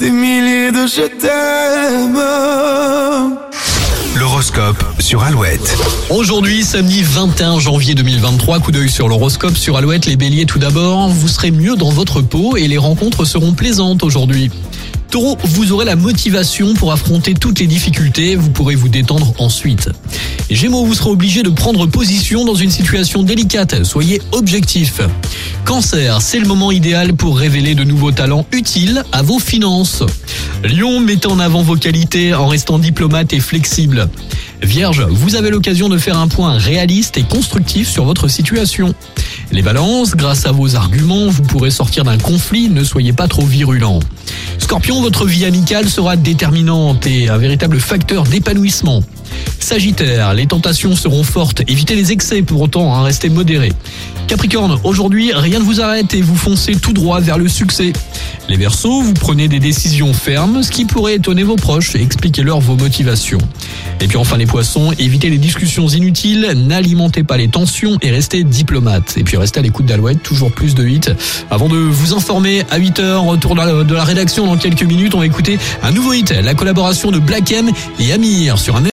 des milliers de je t'aime. L'horoscope sur Alouette. Aujourd'hui, samedi 21 janvier 2023, coup d'œil sur l'horoscope sur Alouette, les béliers tout d'abord, vous serez mieux dans votre peau et les rencontres seront plaisantes aujourd'hui. Taureau, vous aurez la motivation pour affronter toutes les difficultés, vous pourrez vous détendre ensuite. Gémeaux, vous serez obligé de prendre position dans une situation délicate, soyez objectif. Cancer, c'est le moment idéal pour révéler de nouveaux talents utiles à vos finances. Lion, mettez en avant vos qualités en restant diplomate et flexible. Vierge, vous avez l'occasion de faire un point réaliste et constructif sur votre situation. Les balances, grâce à vos arguments, vous pourrez sortir d'un conflit, ne soyez pas trop virulent. Scorpion, votre vie amicale sera déterminante et un véritable facteur d'épanouissement. Sagittaire, les tentations seront fortes, évitez les excès pour autant, hein, restez modéré. Capricorne, aujourd'hui, rien ne vous arrête et vous foncez tout droit vers le succès. Les Verseaux, vous prenez des décisions fermes, ce qui pourrait étonner vos proches expliquez-leur vos motivations. Et puis enfin les Poissons, évitez les discussions inutiles, n'alimentez pas les tensions et restez diplomate. Et puis restez à l'écoute d'Alouette, toujours plus de hits. Avant de vous informer à 8h, retour de la rédaction dans quelques minutes, on va écouter un nouveau hit, la collaboration de Black M et Amir sur un